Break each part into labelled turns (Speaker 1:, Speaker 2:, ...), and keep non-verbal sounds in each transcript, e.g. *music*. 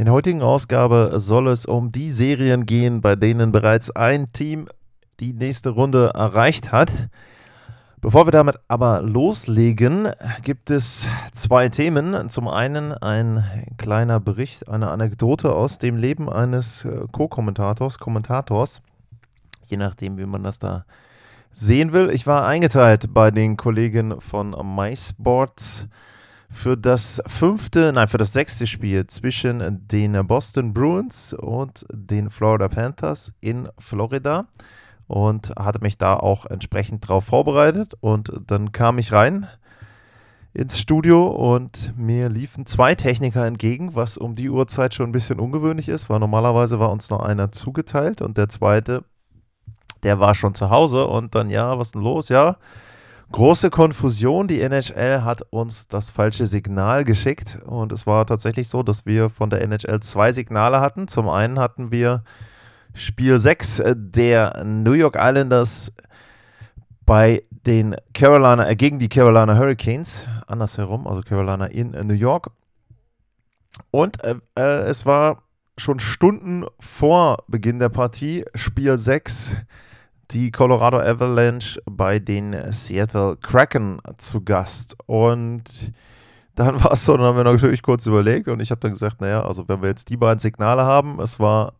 Speaker 1: In der heutigen Ausgabe soll es um die Serien gehen, bei denen bereits ein Team die nächste Runde erreicht hat. Bevor wir damit aber loslegen, gibt es zwei Themen. Zum einen ein kleiner Bericht, eine Anekdote aus dem Leben eines äh, Co-Kommentators, Kommentators, je nachdem, wie man das da sehen will. Ich war eingeteilt bei den Kollegen von MySports für das fünfte, nein, für das sechste Spiel zwischen den Boston Bruins und den Florida Panthers in Florida und hatte mich da auch entsprechend drauf vorbereitet und dann kam ich rein ins Studio und mir liefen zwei Techniker entgegen, was um die Uhrzeit schon ein bisschen ungewöhnlich ist, weil normalerweise war uns noch einer zugeteilt und der zweite der war schon zu Hause und dann, ja, was ist denn los? Ja, große Konfusion. Die NHL hat uns das falsche Signal geschickt und es war tatsächlich so, dass wir von der NHL zwei Signale hatten. Zum einen hatten wir Spiel 6 der New York Islanders bei den Carolina, äh, gegen die Carolina Hurricanes, andersherum, also Carolina in New York. Und äh, äh, es war schon Stunden vor Beginn der Partie, Spiel 6 die Colorado Avalanche bei den Seattle Kraken zu Gast. Und dann *laughs* war es so, dann haben wir natürlich kurz überlegt und ich habe dann gesagt, naja, also wenn wir jetzt die beiden Signale haben, es war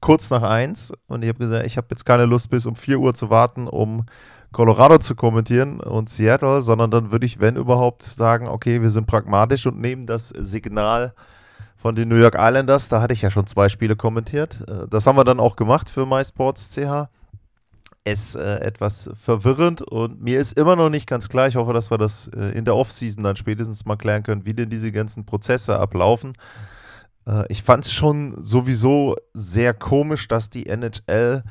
Speaker 1: kurz nach eins und ich habe gesagt, ich habe jetzt keine Lust bis um 4 Uhr zu warten, um Colorado zu kommentieren und Seattle, sondern dann würde ich, wenn überhaupt, sagen, okay, wir sind pragmatisch und nehmen das Signal von den New York Islanders. Da hatte ich ja schon zwei Spiele kommentiert. Äh, das haben wir dann auch gemacht für MySports.ch es äh, etwas verwirrend und mir ist immer noch nicht ganz klar, ich hoffe, dass wir das äh, in der Offseason dann spätestens mal klären können, wie denn diese ganzen Prozesse ablaufen. Äh, ich fand es schon sowieso sehr komisch, dass die NHL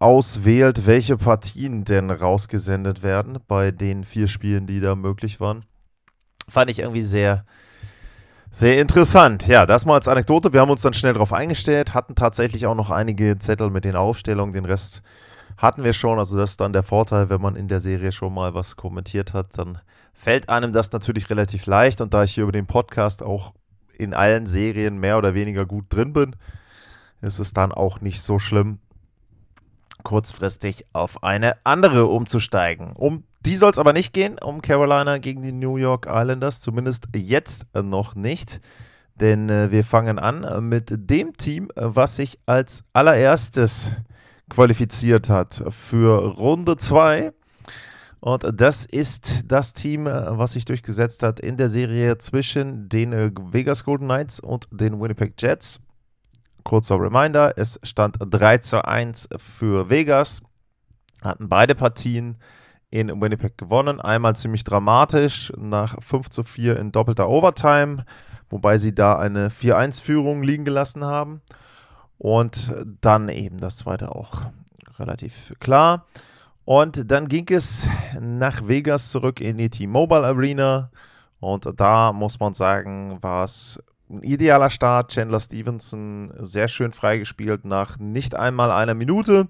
Speaker 1: auswählt, welche Partien denn rausgesendet werden bei den vier Spielen, die da möglich waren. Fand ich irgendwie sehr, sehr interessant. Ja, das mal als Anekdote. Wir haben uns dann schnell darauf eingestellt, hatten tatsächlich auch noch einige Zettel mit den Aufstellungen, den Rest hatten wir schon. Also das ist dann der Vorteil, wenn man in der Serie schon mal was kommentiert hat, dann fällt einem das natürlich relativ leicht. Und da ich hier über den Podcast auch in allen Serien mehr oder weniger gut drin bin, ist es dann auch nicht so schlimm, kurzfristig auf eine andere umzusteigen. Um die soll es aber nicht gehen, um Carolina gegen die New York Islanders, zumindest jetzt noch nicht. Denn äh, wir fangen an mit dem Team, was sich als allererstes qualifiziert hat für Runde 2. Und das ist das Team, was sich durchgesetzt hat in der Serie zwischen den äh, Vegas Golden Knights und den Winnipeg Jets. Kurzer Reminder, es stand 3 zu 1 für Vegas, hatten beide Partien in Winnipeg gewonnen. Einmal ziemlich dramatisch nach 5 zu 4 in doppelter Overtime, wobei sie da eine 4-1-Führung liegen gelassen haben. Und dann eben das zweite auch relativ klar. Und dann ging es nach Vegas zurück in die T-Mobile Arena. Und da muss man sagen, war es ein idealer Start. Chandler Stevenson sehr schön freigespielt nach nicht einmal einer Minute.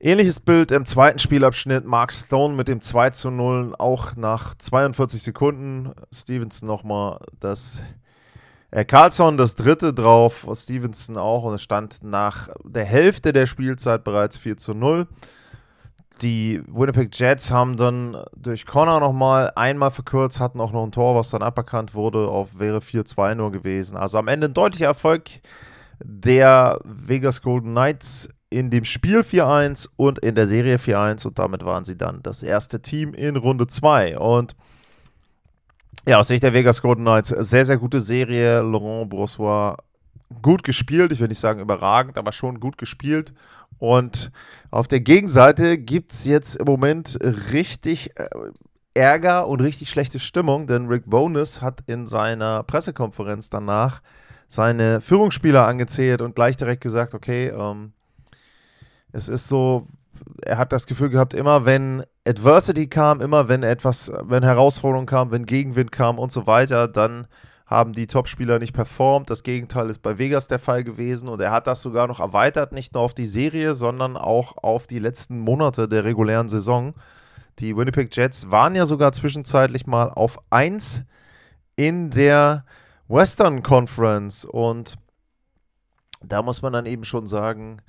Speaker 1: Ähnliches Bild im zweiten Spielabschnitt. Mark Stone mit dem 2 zu 0, auch nach 42 Sekunden. Stevenson nochmal das äh, Carlson das dritte drauf, Stevenson auch und es stand nach der Hälfte der Spielzeit bereits 4 zu 0. Die Winnipeg Jets haben dann durch Connor nochmal einmal verkürzt, hatten auch noch ein Tor, was dann aberkannt wurde, auf wäre 4-2 nur gewesen. Also am Ende ein deutlicher Erfolg der Vegas Golden Knights in dem Spiel 4-1 und in der Serie 4-1 und damit waren sie dann das erste Team in Runde 2. Und ja, aus Sicht der Vegas Golden Knights, sehr, sehr gute Serie. Laurent Brossois gut gespielt. Ich will nicht sagen überragend, aber schon gut gespielt. Und auf der Gegenseite gibt es jetzt im Moment richtig äh, Ärger und richtig schlechte Stimmung, denn Rick Bonus hat in seiner Pressekonferenz danach seine Führungsspieler angezählt und gleich direkt gesagt, okay, ähm, es ist so, er hat das Gefühl gehabt, immer wenn Adversity kam, immer wenn etwas, wenn Herausforderungen kam, wenn Gegenwind kam und so weiter, dann haben die Topspieler nicht performt. Das Gegenteil ist bei Vegas der Fall gewesen und er hat das sogar noch erweitert, nicht nur auf die Serie, sondern auch auf die letzten Monate der regulären Saison. Die Winnipeg Jets waren ja sogar zwischenzeitlich mal auf 1 in der Western Conference und da muss man dann eben schon sagen,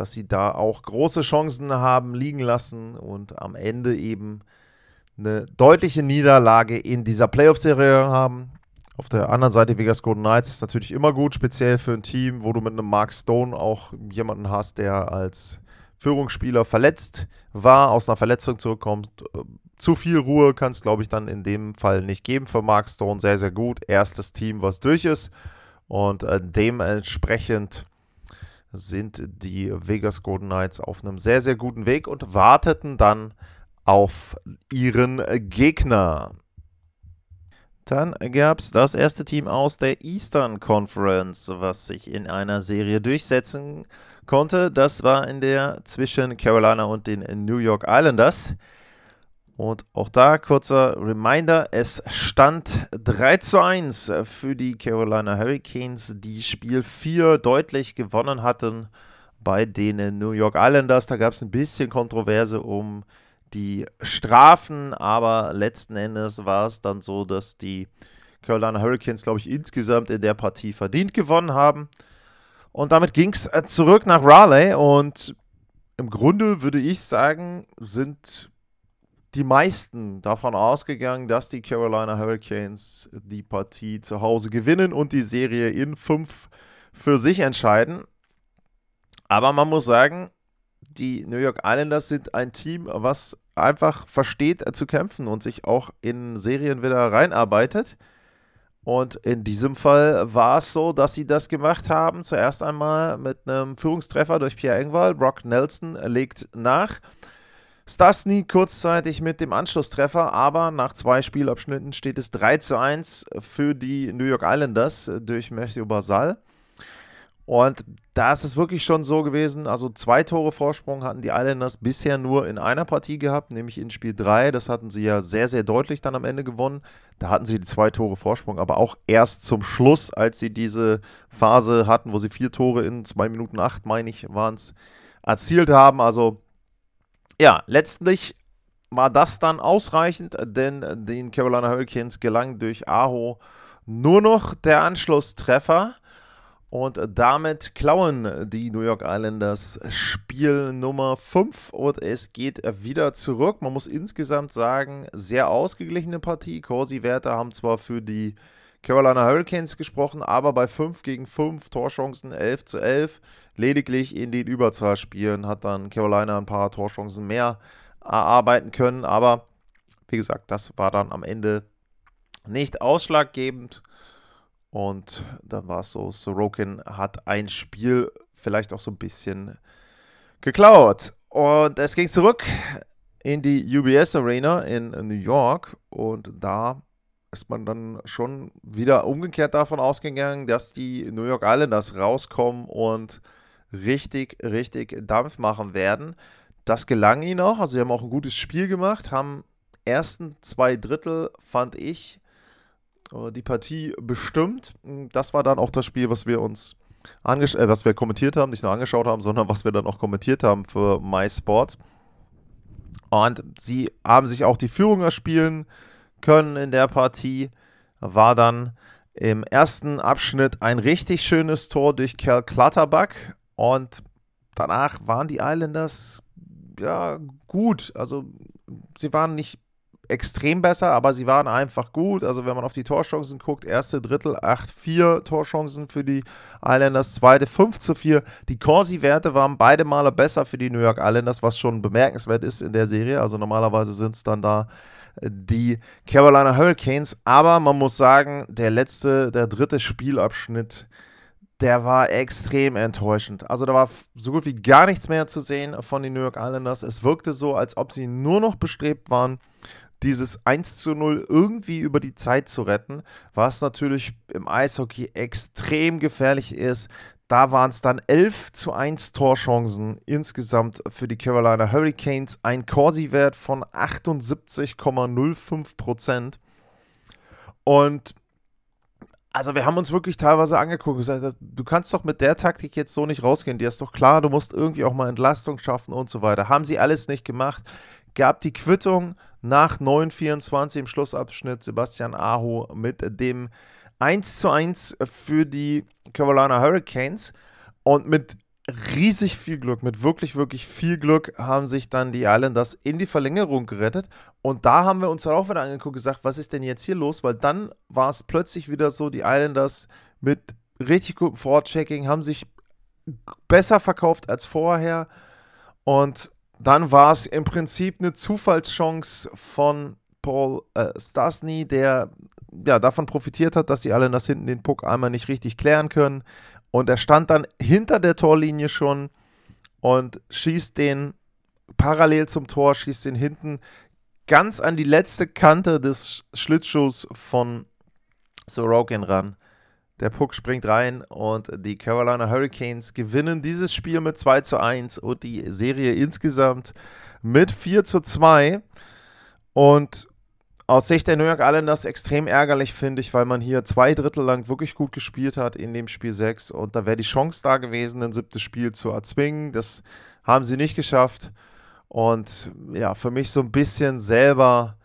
Speaker 1: dass sie da auch große Chancen haben liegen lassen und am Ende eben eine deutliche Niederlage in dieser Playoff-Serie haben. Auf der anderen Seite Vegas Golden Knights ist natürlich immer gut, speziell für ein Team, wo du mit einem Mark Stone auch jemanden hast, der als Führungsspieler verletzt war, aus einer Verletzung zurückkommt. Zu viel Ruhe kann es, glaube ich, dann in dem Fall nicht geben für Mark Stone. Sehr, sehr gut. Erstes Team, was durch ist. Und äh, dementsprechend sind die Vegas Golden Knights auf einem sehr, sehr guten Weg und warteten dann auf ihren Gegner. Dann gab es das erste Team aus der Eastern Conference, was sich in einer Serie durchsetzen konnte. Das war in der zwischen Carolina und den New York Islanders. Und auch da kurzer Reminder, es stand 3 zu 1 für die Carolina Hurricanes, die Spiel 4 deutlich gewonnen hatten bei den New York Islanders. Da gab es ein bisschen Kontroverse um die Strafen, aber letzten Endes war es dann so, dass die Carolina Hurricanes, glaube ich, insgesamt in der Partie verdient gewonnen haben. Und damit ging es zurück nach Raleigh und im Grunde würde ich sagen, sind die meisten davon ausgegangen, dass die Carolina Hurricanes die Partie zu Hause gewinnen und die Serie in fünf für sich entscheiden. Aber man muss sagen, die New York Islanders sind ein Team, was einfach versteht zu kämpfen und sich auch in Serien wieder reinarbeitet. Und in diesem Fall war es so, dass sie das gemacht haben. Zuerst einmal mit einem Führungstreffer durch Pierre Engwall. Brock Nelson legt nach. Stasny kurzzeitig mit dem Anschlusstreffer, aber nach zwei Spielabschnitten steht es 3 zu 1 für die New York Islanders durch Matthew Basal. Und da ist es wirklich schon so gewesen, also zwei Tore Vorsprung hatten die Islanders bisher nur in einer Partie gehabt, nämlich in Spiel 3. Das hatten sie ja sehr, sehr deutlich dann am Ende gewonnen. Da hatten sie die zwei Tore Vorsprung, aber auch erst zum Schluss, als sie diese Phase hatten, wo sie vier Tore in zwei Minuten acht, meine ich, waren es, erzielt haben. Also ja, letztlich war das dann ausreichend, denn den Carolina Hurricanes gelang durch Aho nur noch der Anschlusstreffer. Und damit klauen die New York Islanders Spiel Nummer 5 und es geht wieder zurück. Man muss insgesamt sagen, sehr ausgeglichene Partie. Corsi-Werte haben zwar für die Carolina Hurricanes gesprochen, aber bei 5 gegen 5 Torchancen 11 zu 11. Lediglich in den Überzahlspielen hat dann Carolina ein paar Torchancen mehr erarbeiten können, aber wie gesagt, das war dann am Ende nicht ausschlaggebend. Und dann war es so, Sorokin hat ein Spiel vielleicht auch so ein bisschen geklaut. Und es ging zurück in die UBS Arena in New York und da ist man dann schon wieder umgekehrt davon ausgegangen, dass die New York Islanders rauskommen und richtig, richtig Dampf machen werden. Das gelang ihnen auch. Also, sie haben auch ein gutes Spiel gemacht, haben ersten zwei Drittel, fand ich, äh, die Partie bestimmt. Das war dann auch das Spiel, was wir uns äh, was wir kommentiert haben, nicht nur angeschaut haben, sondern was wir dann auch kommentiert haben für MySports. Und sie haben sich auch die Führung erspielen können in der Partie. War dann im ersten Abschnitt ein richtig schönes Tor durch Cal Clutterbuck und danach waren die Islanders ja gut. Also sie waren nicht extrem besser, aber sie waren einfach gut. Also wenn man auf die Torchancen guckt, erste Drittel 8-4 Torchancen für die Islanders, zweite 5 zu 4. Die Corsi-Werte waren beide Male besser für die New York Islanders, was schon bemerkenswert ist in der Serie. Also normalerweise sind es dann da die Carolina Hurricanes. Aber man muss sagen, der letzte, der dritte Spielabschnitt, der war extrem enttäuschend. Also da war so gut wie gar nichts mehr zu sehen von den New York Islanders. Es wirkte so, als ob sie nur noch bestrebt waren, dieses 1 zu 0 irgendwie über die Zeit zu retten, was natürlich im Eishockey extrem gefährlich ist. Da waren es dann 11 zu 1 Torchancen insgesamt für die Carolina Hurricanes. Ein Corsi-Wert von 78,05 Prozent. Und also wir haben uns wirklich teilweise angeguckt und gesagt, du kannst doch mit der Taktik jetzt so nicht rausgehen. Dir ist doch klar, du musst irgendwie auch mal Entlastung schaffen und so weiter. Haben sie alles nicht gemacht. Gab die Quittung nach 9:24 im Schlussabschnitt Sebastian Aho mit dem 1 zu 1 für die Carolina Hurricanes. Und mit riesig viel Glück, mit wirklich, wirklich viel Glück haben sich dann die Islanders in die Verlängerung gerettet. Und da haben wir uns dann auch wieder angeguckt und gesagt, was ist denn jetzt hier los? Weil dann war es plötzlich wieder so, die Islanders mit richtig gutem Forward-Checking haben sich besser verkauft als vorher. Und dann war es im Prinzip eine Zufallschance von Paul äh, Stasny, der ja, davon profitiert hat, dass die Islanders hinten den Puck einmal nicht richtig klären können. Und er stand dann hinter der Torlinie schon und schießt den parallel zum Tor, schießt den hinten ganz an die letzte Kante des Schlittschuhs von Sorokin ran. Der Puck springt rein und die Carolina Hurricanes gewinnen dieses Spiel mit 2 zu 1 und die Serie insgesamt mit 4 zu 2. Und aus Sicht der New York Islanders extrem ärgerlich, finde ich, weil man hier zwei Drittel lang wirklich gut gespielt hat in dem Spiel 6 und da wäre die Chance da gewesen, ein siebtes Spiel zu erzwingen. Das haben sie nicht geschafft. Und ja, für mich so ein bisschen selber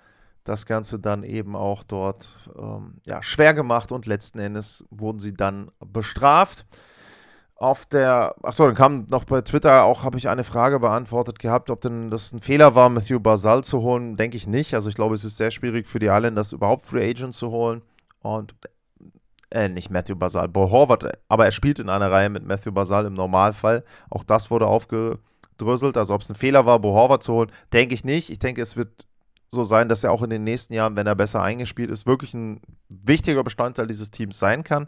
Speaker 1: das Ganze dann eben auch dort ähm, ja, schwer gemacht. Und letzten Endes wurden sie dann bestraft auf der, achso, dann kam noch bei Twitter auch, habe ich eine Frage beantwortet gehabt, ob denn das ein Fehler war, Matthew Basal zu holen. Denke ich nicht. Also ich glaube, es ist sehr schwierig für die Islanders überhaupt Free Agents zu holen. Und, äh, nicht Matthew Basal, Bo Horvath, aber er spielt in einer Reihe mit Matthew Basal im Normalfall. Auch das wurde aufgedröselt. Also ob es ein Fehler war, Bo Horvath zu holen, denke ich nicht. Ich denke, es wird so sein, dass er auch in den nächsten Jahren, wenn er besser eingespielt ist, wirklich ein wichtiger Bestandteil dieses Teams sein kann.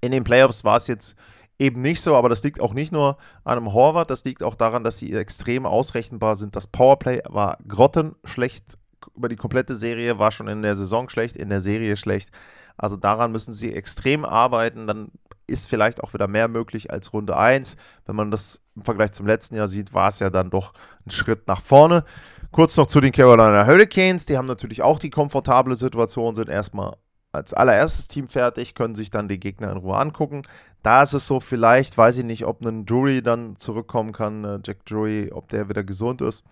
Speaker 1: In den Playoffs war es jetzt eben nicht so, aber das liegt auch nicht nur an einem Horvath, das liegt auch daran, dass sie extrem ausrechenbar sind. Das Powerplay war grottenschlecht über die komplette Serie, war schon in der Saison schlecht, in der Serie schlecht. Also daran müssen sie extrem arbeiten, dann ist vielleicht auch wieder mehr möglich als Runde 1. Wenn man das im Vergleich zum letzten Jahr sieht, war es ja dann doch ein Schritt nach vorne. Kurz noch zu den Carolina Hurricanes, die haben natürlich auch die komfortable Situation, sind erstmal als allererstes Team fertig, können sich dann die Gegner in Ruhe angucken. Da ist es so, vielleicht, weiß ich nicht, ob ein Drury dann zurückkommen kann, äh, Jack Drury, ob der wieder gesund ist.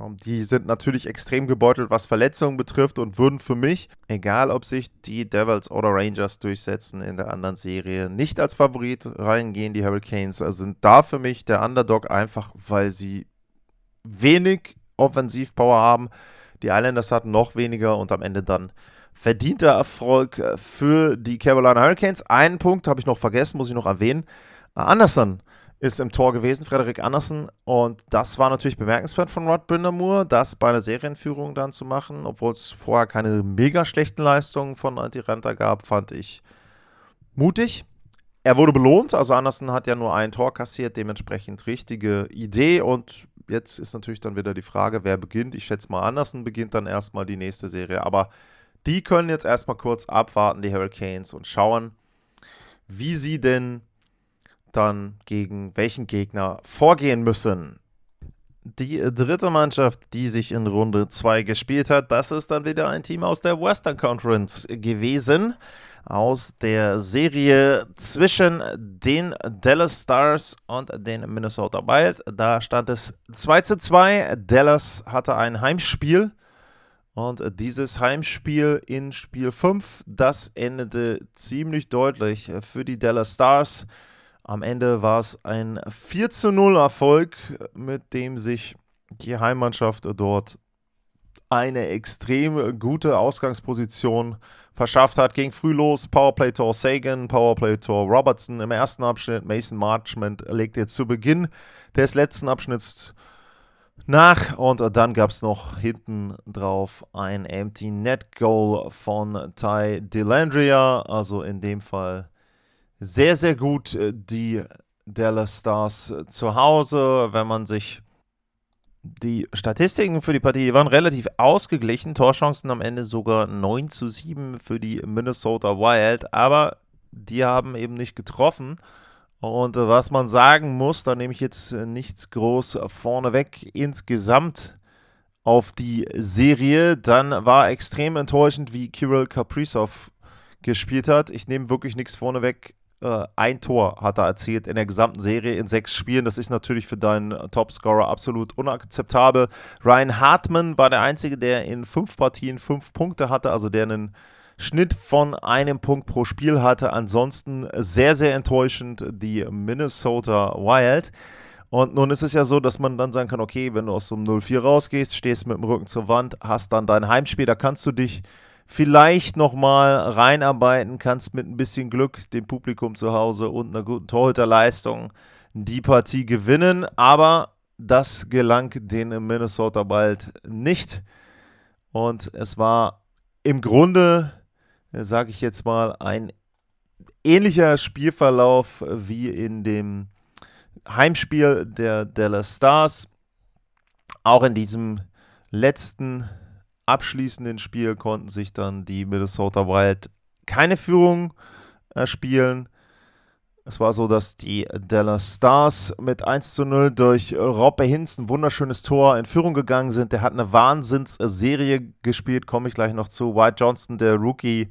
Speaker 1: Ähm, die sind natürlich extrem gebeutelt, was Verletzungen betrifft und würden für mich, egal ob sich die Devils oder Rangers durchsetzen in der anderen Serie, nicht als Favorit reingehen. Die Hurricanes also sind da für mich der Underdog einfach, weil sie wenig Offensivpower haben. Die Islanders hatten noch weniger und am Ende dann verdienter Erfolg äh, für die Carolina Hurricanes. Einen Punkt habe ich noch vergessen, muss ich noch erwähnen. Äh, Anderson ist im Tor gewesen, Frederik Anderson. Und das war natürlich bemerkenswert von Rod Brindamore, das bei einer Serienführung dann zu machen, obwohl es vorher keine mega schlechten Leistungen von Antiranta gab, fand ich mutig. Er wurde belohnt, also Anderson hat ja nur ein Tor kassiert, dementsprechend richtige Idee. Und jetzt ist natürlich dann wieder die Frage, wer beginnt. Ich schätze mal, Anderson beginnt dann erstmal die nächste Serie. Aber die können jetzt erstmal kurz abwarten, die Hurricanes, und schauen, wie sie denn dann gegen welchen Gegner vorgehen müssen. Die dritte Mannschaft, die sich in Runde 2 gespielt hat, das ist dann wieder ein Team aus der Western Conference gewesen. Aus der Serie zwischen den Dallas Stars und den Minnesota Wild. Da stand es 2 zu 2. Dallas hatte ein Heimspiel und dieses Heimspiel in Spiel 5, das endete ziemlich deutlich für die Dallas Stars. Am Ende war es ein 4 zu 0 Erfolg, mit dem sich die Heimmannschaft dort eine extrem gute Ausgangsposition verschafft hat. Ging früh los, Powerplay-Tor Sagan, Powerplay-Tor Robertson im ersten Abschnitt. Mason Marchment legt jetzt zu Beginn des letzten Abschnitts nach und dann gab es noch hinten drauf ein Empty Net Goal von Ty Delandria. Also in dem Fall sehr, sehr gut äh, die Dallas Stars äh, zu Hause. Wenn man sich die Statistiken für die Partie waren relativ ausgeglichen. Torchancen am Ende sogar 9 zu 7 für die Minnesota Wild, aber die haben eben nicht getroffen. Und was man sagen muss, da nehme ich jetzt nichts groß vorneweg insgesamt auf die Serie, dann war extrem enttäuschend, wie Kirill Kaprizov gespielt hat. Ich nehme wirklich nichts vorneweg äh, ein Tor hat er erzielt in der gesamten Serie in sechs Spielen. Das ist natürlich für deinen Topscorer absolut unakzeptabel. Ryan Hartman war der Einzige, der in fünf Partien fünf Punkte hatte, also der einen Schnitt von einem Punkt pro Spiel hatte. Ansonsten sehr, sehr enttäuschend die Minnesota Wild. Und nun ist es ja so, dass man dann sagen kann, okay, wenn du aus so einem 0-4 rausgehst, stehst mit dem Rücken zur Wand, hast dann dein Heimspiel, da kannst du dich vielleicht nochmal reinarbeiten kannst mit ein bisschen Glück, dem Publikum zu Hause und einer guten Torhüterleistung die Partie gewinnen. Aber das gelang den Minnesota bald nicht. Und es war im Grunde, sage ich jetzt mal, ein ähnlicher Spielverlauf wie in dem Heimspiel der Dallas Stars. Auch in diesem letzten abschließenden Spiel konnten sich dann die Minnesota Wild keine Führung erspielen. Es war so, dass die Dallas Stars mit 1 zu 0 durch Robbe Hinz ein wunderschönes Tor in Führung gegangen sind. Der hat eine Wahnsinnsserie gespielt, komme ich gleich noch zu. White Johnston, der Rookie,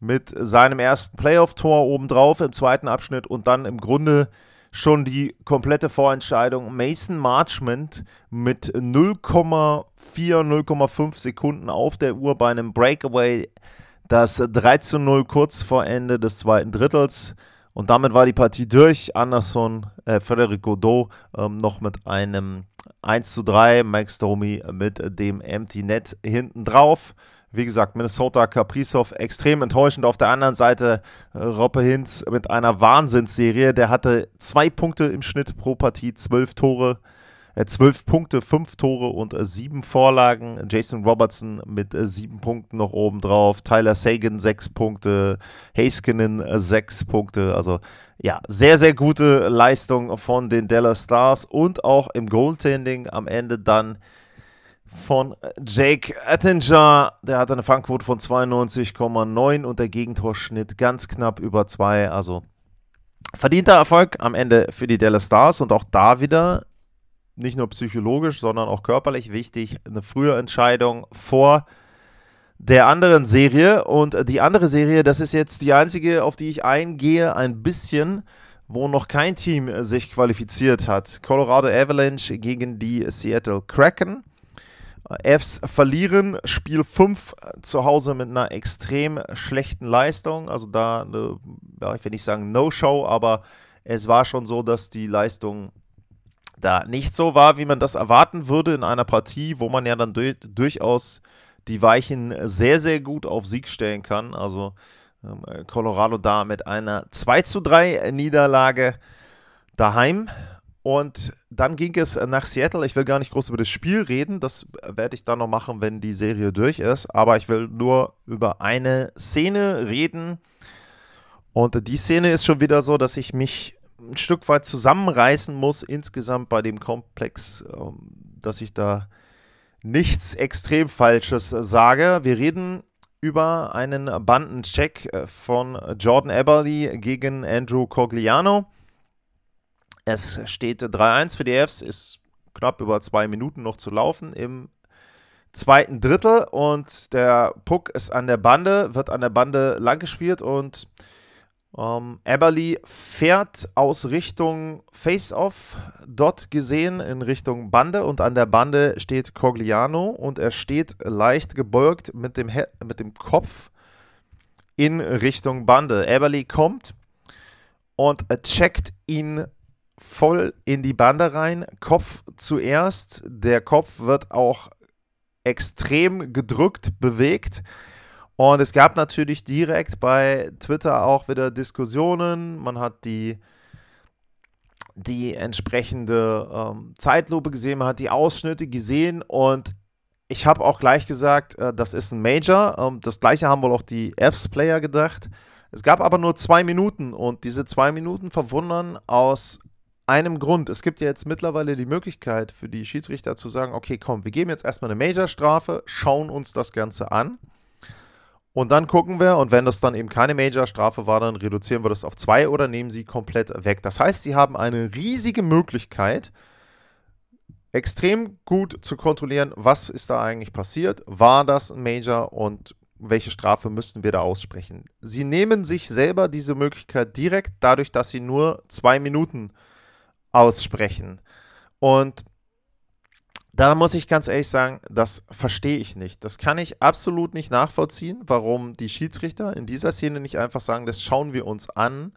Speaker 1: mit seinem ersten Playoff-Tor obendrauf im zweiten Abschnitt und dann im Grunde schon die komplette Vorentscheidung. Mason Marchment mit 0,4, 0,5 Sekunden auf der Uhr bei einem Breakaway. Das 3 zu 0 kurz vor Ende des zweiten Drittels. Und damit war die Partie durch. Anderson, äh, Frederic Godot ähm, noch mit einem 1 zu 3. Max Domi mit dem Empty Net hinten drauf. Wie gesagt, Minnesota Kaprizov extrem enttäuschend. Auf der anderen Seite äh, Roppe Hinz mit einer Wahnsinnsserie. Der hatte zwei Punkte im Schnitt pro Partie, zwölf Tore, äh, zwölf Punkte, fünf Tore und äh, sieben Vorlagen. Jason Robertson mit äh, sieben Punkten noch oben drauf. Tyler Sagan sechs Punkte, Haskinen äh, sechs Punkte. Also ja, sehr, sehr gute Leistung von den Dallas Stars und auch im Goaltending am Ende dann von Jake Attinger. Der hatte eine Fangquote von 92,9 und der Gegentorschnitt ganz knapp über 2. Also verdienter Erfolg am Ende für die Dallas Stars und auch da wieder nicht nur psychologisch, sondern auch körperlich wichtig. Eine frühe Entscheidung vor der anderen Serie. Und die andere Serie, das ist jetzt die einzige, auf die ich eingehe, ein bisschen, wo noch kein Team sich qualifiziert hat. Colorado Avalanche gegen die Seattle Kraken. Fs verlieren Spiel 5 zu Hause mit einer extrem schlechten Leistung. Also da, eine, ja, ich will nicht sagen No-Show, aber es war schon so, dass die Leistung da nicht so war, wie man das erwarten würde in einer Partie, wo man ja dann du durchaus die Weichen sehr, sehr gut auf Sieg stellen kann. Also ähm, Colorado da mit einer 2 zu 3 Niederlage daheim. Und dann ging es nach Seattle. Ich will gar nicht groß über das Spiel reden. Das werde ich dann noch machen, wenn die Serie durch ist. Aber ich will nur über eine Szene reden. Und die Szene ist schon wieder so, dass ich mich ein Stück weit zusammenreißen muss insgesamt bei dem Komplex, ähm, dass ich da nichts extrem Falsches sage. Wir reden über einen Bandencheck von Jordan Eberly gegen Andrew Cogliano. Es steht 3-1 für die Fs, ist knapp über zwei Minuten noch zu laufen im zweiten Drittel und der Puck ist an der Bande, wird an der Bande lang gespielt und ähm, Eberly fährt aus Richtung Face-Off, dort gesehen in Richtung Bande und an der Bande steht Cogliano und er steht leicht gebeugt mit dem, He mit dem Kopf in Richtung Bande. Eberly kommt und checkt ihn voll in die Bande rein. Kopf zuerst. Der Kopf wird auch extrem gedrückt, bewegt. Und es gab natürlich direkt bei Twitter auch wieder Diskussionen. Man hat die, die entsprechende ähm, Zeitlupe gesehen, man hat die Ausschnitte gesehen und ich habe auch gleich gesagt, äh, das ist ein Major. Ähm, das gleiche haben wohl auch die Fs-Player gedacht. Es gab aber nur zwei Minuten und diese zwei Minuten verwundern aus einem Grund. Es gibt ja jetzt mittlerweile die Möglichkeit für die Schiedsrichter zu sagen, okay, komm, wir geben jetzt erstmal eine Major-Strafe, schauen uns das Ganze an und dann gucken wir, und wenn das dann eben keine Major-Strafe war, dann reduzieren wir das auf zwei oder nehmen sie komplett weg. Das heißt, sie haben eine riesige Möglichkeit, extrem gut zu kontrollieren, was ist da eigentlich passiert, war das ein Major und welche Strafe müssten wir da aussprechen. Sie nehmen sich selber diese Möglichkeit direkt dadurch, dass sie nur zwei Minuten aussprechen. Und da muss ich ganz ehrlich sagen, das verstehe ich nicht. Das kann ich absolut nicht nachvollziehen, warum die Schiedsrichter in dieser Szene nicht einfach sagen, das schauen wir uns an.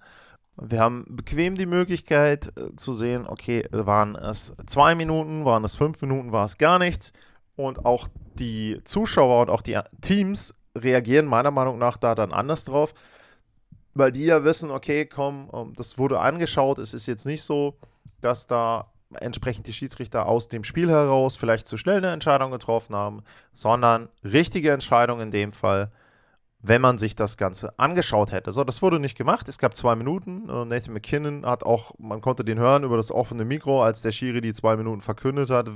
Speaker 1: Wir haben bequem die Möglichkeit äh, zu sehen, okay, waren es zwei Minuten, waren es fünf Minuten, war es gar nichts. Und auch die Zuschauer und auch die Teams reagieren meiner Meinung nach da dann anders drauf, weil die ja wissen, okay, komm, ähm, das wurde angeschaut, es ist jetzt nicht so, dass da entsprechend die Schiedsrichter aus dem Spiel heraus vielleicht zu schnell eine Entscheidung getroffen haben, sondern richtige Entscheidung in dem Fall, wenn man sich das Ganze angeschaut hätte. So, das wurde nicht gemacht. Es gab zwei Minuten. Äh, Nathan McKinnon hat auch, man konnte den hören über das offene Mikro, als der Schiri die zwei Minuten verkündet hat.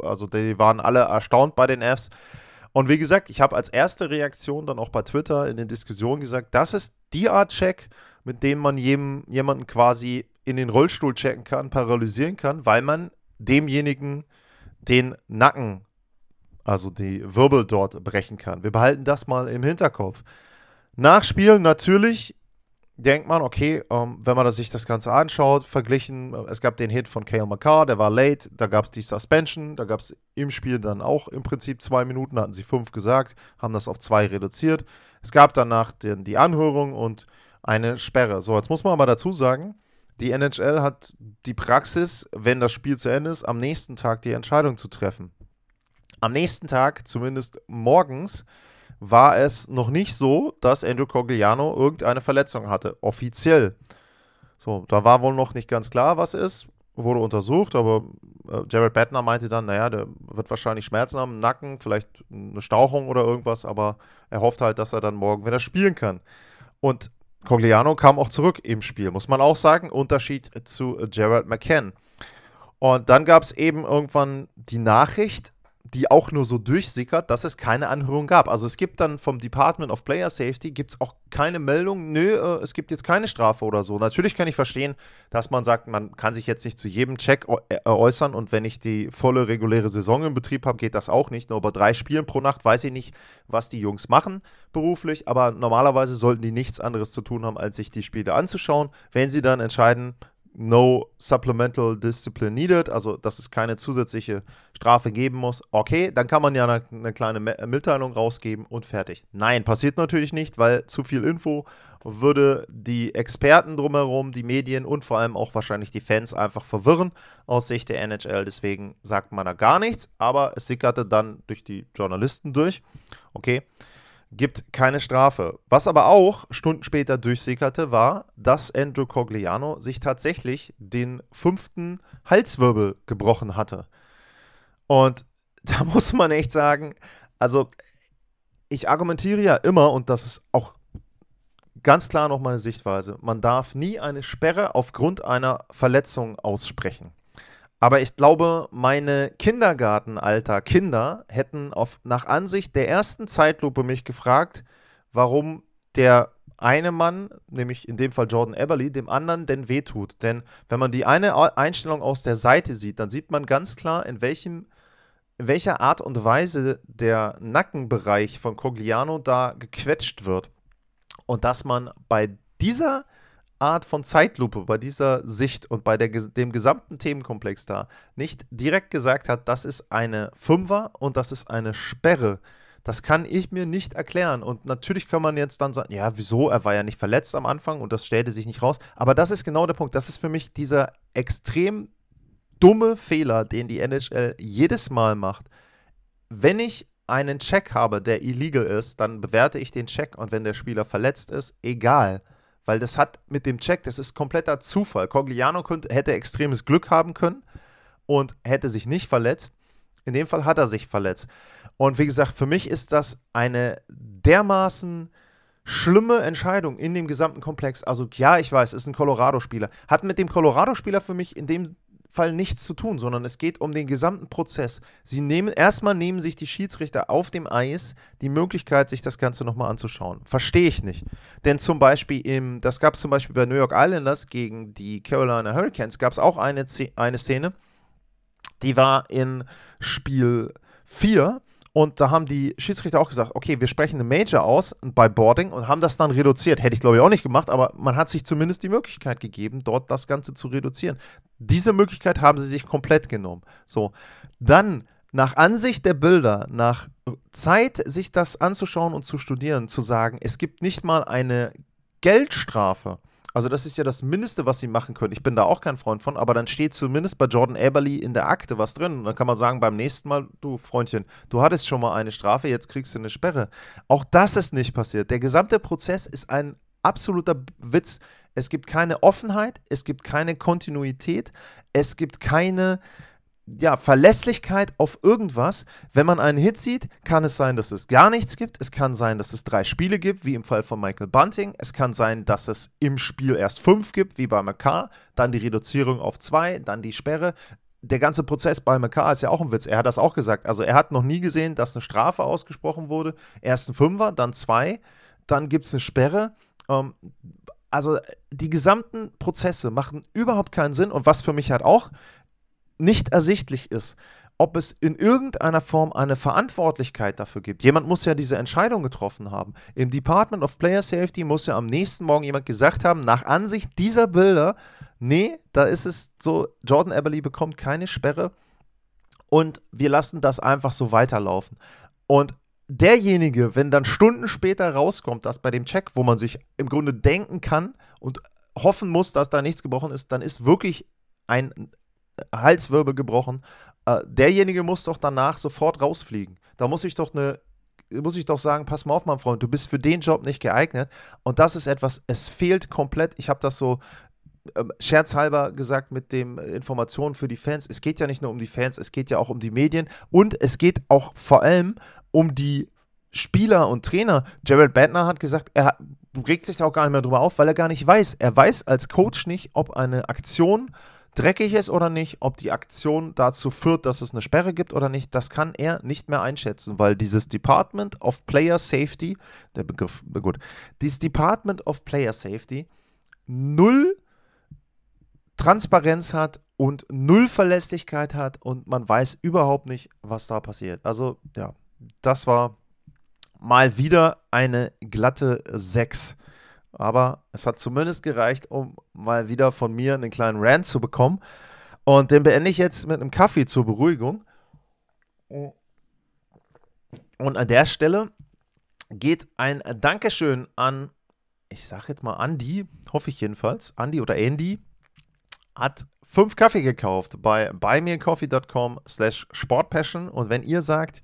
Speaker 1: Also die waren alle erstaunt bei den Fs. Und wie gesagt, ich habe als erste Reaktion dann auch bei Twitter in den Diskussionen gesagt, das ist die Art Check, mit dem man jedem, jemanden quasi in den Rollstuhl checken kann, paralysieren kann, weil man demjenigen den Nacken, also die Wirbel dort brechen kann. Wir behalten das mal im Hinterkopf. Nachspielen natürlich denkt man, okay, ähm, wenn man sich das Ganze anschaut, verglichen, äh, es gab den Hit von Kale McCarr, der war late, da gab es die Suspension, da gab es im Spiel dann auch im Prinzip zwei Minuten, hatten sie fünf gesagt, haben das auf zwei reduziert. Es gab danach den, die Anhörung und eine Sperre. So, jetzt muss man aber dazu sagen, die NHL hat die Praxis, wenn das Spiel zu Ende ist, am nächsten Tag die Entscheidung zu treffen. Am nächsten Tag, zumindest morgens, war es noch nicht so, dass Andrew Cogliano irgendeine Verletzung hatte, offiziell. So, da war wohl noch nicht ganz klar, was ist, wurde untersucht, aber äh, Jared Bettner meinte dann, naja, der wird wahrscheinlich Schmerzen haben Nacken, vielleicht eine Stauchung oder irgendwas, aber er hofft halt, dass er dann morgen wieder spielen kann. Und Cogliano kam auch zurück im Spiel, muss man auch sagen, Unterschied zu Jared McCann. Und dann gab es eben irgendwann die Nachricht, die auch nur so durchsickert, dass es keine Anhörung gab. Also es gibt dann vom Department of Player Safety gibt es auch keine Meldung, nö, äh, es gibt jetzt keine Strafe oder so. Natürlich kann ich verstehen, dass man sagt, man kann sich jetzt nicht zu jedem Check äh, äußern und wenn ich die volle reguläre Saison im Betrieb habe, geht das auch nicht. Nur bei drei Spielen pro Nacht weiß ich nicht, was die Jungs machen beruflich, aber normalerweise sollten die nichts anderes zu tun haben, als sich die Spiele anzuschauen. Wenn sie dann entscheiden, no supplemental discipline needed, also dass es keine zusätzliche Strafe geben muss. Okay, dann kann man ja eine, eine kleine Mitteilung rausgeben und fertig. Nein, passiert natürlich nicht, weil zu viel Info würde die Experten drumherum, die Medien und vor allem auch wahrscheinlich die Fans einfach verwirren aus Sicht der NHL. Deswegen sagt man da gar nichts, aber es sickerte dann durch die Journalisten durch. Okay gibt keine Strafe. Was aber auch Stunden später durchsickerte, war, dass Andrew Cogliano sich tatsächlich den fünften Halswirbel gebrochen hatte. Und *laughs* da muss man echt sagen, also ich argumentiere ja immer, und das ist auch ganz klar noch meine Sichtweise, man darf nie eine Sperre aufgrund einer Verletzung aussprechen. Aber ich glaube, meine Kindergartenalter Kinder hätten auf, nach Ansicht der ersten Zeitlupe mich gefragt, warum der eine Mann, nämlich in dem Fall Jordan Eberly, dem anderen denn wehtut. Denn wenn man die eine Einstellung aus der Seite sieht, dann sieht man ganz klar, in welchem in welcher Art und Weise der Nackenbereich von Cogliano da gequetscht wird. Und dass man bei dieser Art von Zeitlupe, bei dieser Sicht und bei der, dem gesamten Themenkomplex da nicht direkt gesagt hat, das ist eine Fünfer und das ist eine Sperre. Das kann ich mir nicht erklären. Und natürlich kann man jetzt dann sagen, ja, wieso? Er war ja nicht verletzt am Anfang und das stellte sich nicht raus. Aber das ist genau der Punkt. Das ist für mich dieser extrem dumme Fehler, den die NHL jedes Mal macht. Wenn ich einen Check habe, der illegal ist, dann bewerte ich den Check und wenn der Spieler verletzt ist, egal weil das hat mit dem Check, das ist kompletter Zufall. Cogliano könnte, hätte extremes Glück haben können und hätte sich nicht verletzt. In dem Fall hat er sich verletzt. Und wie gesagt, für mich ist das eine dermaßen schlimme Entscheidung in dem gesamten Komplex. Also ja, ich weiß, ist ein Colorado-Spieler. Hat mit dem Colorado-Spieler für mich in dem Fall nichts zu tun, sondern es geht um den gesamten Prozess. Sie nehmen, erstmal nehmen sich die Schiedsrichter auf dem Eis die Möglichkeit, sich das Ganze nochmal anzuschauen. Verstehe ich nicht. Denn zum Beispiel im, das gab es zum Beispiel bei New York Islanders gegen die Carolina Hurricanes, gab es auch eine, eine Szene, die war in Spiel 4 und da haben die Schiedsrichter auch gesagt, okay, wir sprechen eine Major aus bei Boarding und haben das dann reduziert. Hätte ich glaube ich auch nicht gemacht, aber man hat sich zumindest die Möglichkeit gegeben, dort das Ganze zu reduzieren. Diese Möglichkeit haben sie sich komplett genommen. So, dann nach Ansicht der Bilder, nach Zeit, sich das anzuschauen und zu studieren, zu sagen, es gibt nicht mal eine Geldstrafe also das ist ja das Mindeste, was sie machen können. Ich bin da auch kein Freund von, aber dann steht zumindest bei Jordan Eberly in der Akte was drin. Und dann kann man sagen, beim nächsten Mal, du Freundchen, du hattest schon mal eine Strafe, jetzt kriegst du eine Sperre. Auch das ist nicht passiert. Der gesamte Prozess ist ein absoluter Witz. Es gibt keine Offenheit, es gibt keine Kontinuität, es gibt keine ja, Verlässlichkeit auf irgendwas. Wenn man einen Hit sieht, kann es sein, dass es gar nichts gibt. Es kann sein, dass es drei Spiele gibt, wie im Fall von Michael Bunting. Es kann sein, dass es im Spiel erst fünf gibt, wie bei McCarr. Dann die Reduzierung auf zwei, dann die Sperre. Der ganze Prozess bei McCarr ist ja auch ein Witz. Er hat das auch gesagt. Also er hat noch nie gesehen, dass eine Strafe ausgesprochen wurde. Erst ein Fünfer, dann zwei, dann gibt es eine Sperre. Ähm, also die gesamten Prozesse machen überhaupt keinen Sinn. Und was für mich halt auch nicht ersichtlich ist, ob es in irgendeiner Form eine Verantwortlichkeit dafür gibt. Jemand muss ja diese Entscheidung getroffen haben. Im Department of Player Safety muss ja am nächsten Morgen jemand gesagt haben, nach Ansicht dieser Bilder, nee, da ist es so, Jordan Eberly bekommt keine Sperre und wir lassen das einfach so weiterlaufen. Und derjenige, wenn dann Stunden später rauskommt, dass bei dem Check, wo man sich im Grunde denken kann und hoffen muss, dass da nichts gebrochen ist, dann ist wirklich ein Halswirbel gebrochen. Äh, derjenige muss doch danach sofort rausfliegen. Da muss ich doch eine muss ich doch sagen, pass mal auf, mein Freund, du bist für den Job nicht geeignet. Und das ist etwas, es fehlt komplett. Ich habe das so äh, scherzhalber gesagt mit den Informationen für die Fans. Es geht ja nicht nur um die Fans, es geht ja auch um die Medien und es geht auch vor allem um die Spieler und Trainer. Jared Bentner hat gesagt, er regt sich da auch gar nicht mehr drüber auf, weil er gar nicht weiß. Er weiß als Coach nicht, ob eine Aktion dreckig ist oder nicht, ob die Aktion dazu führt, dass es eine Sperre gibt oder nicht, das kann er nicht mehr einschätzen, weil dieses Department of Player Safety, der Begriff, gut, dieses Department of Player Safety null Transparenz hat und null Verlässlichkeit hat und man weiß überhaupt nicht, was da passiert. Also ja, das war mal wieder eine glatte 6. Aber es hat zumindest gereicht, um mal wieder von mir einen kleinen Rant zu bekommen. Und den beende ich jetzt mit einem Kaffee zur Beruhigung. Und an der Stelle geht ein Dankeschön an, ich sage jetzt mal Andy, hoffe ich jedenfalls, Andy oder Andy, hat fünf Kaffee gekauft bei buymeacoffee.com slash sportpassion. Und wenn ihr sagt,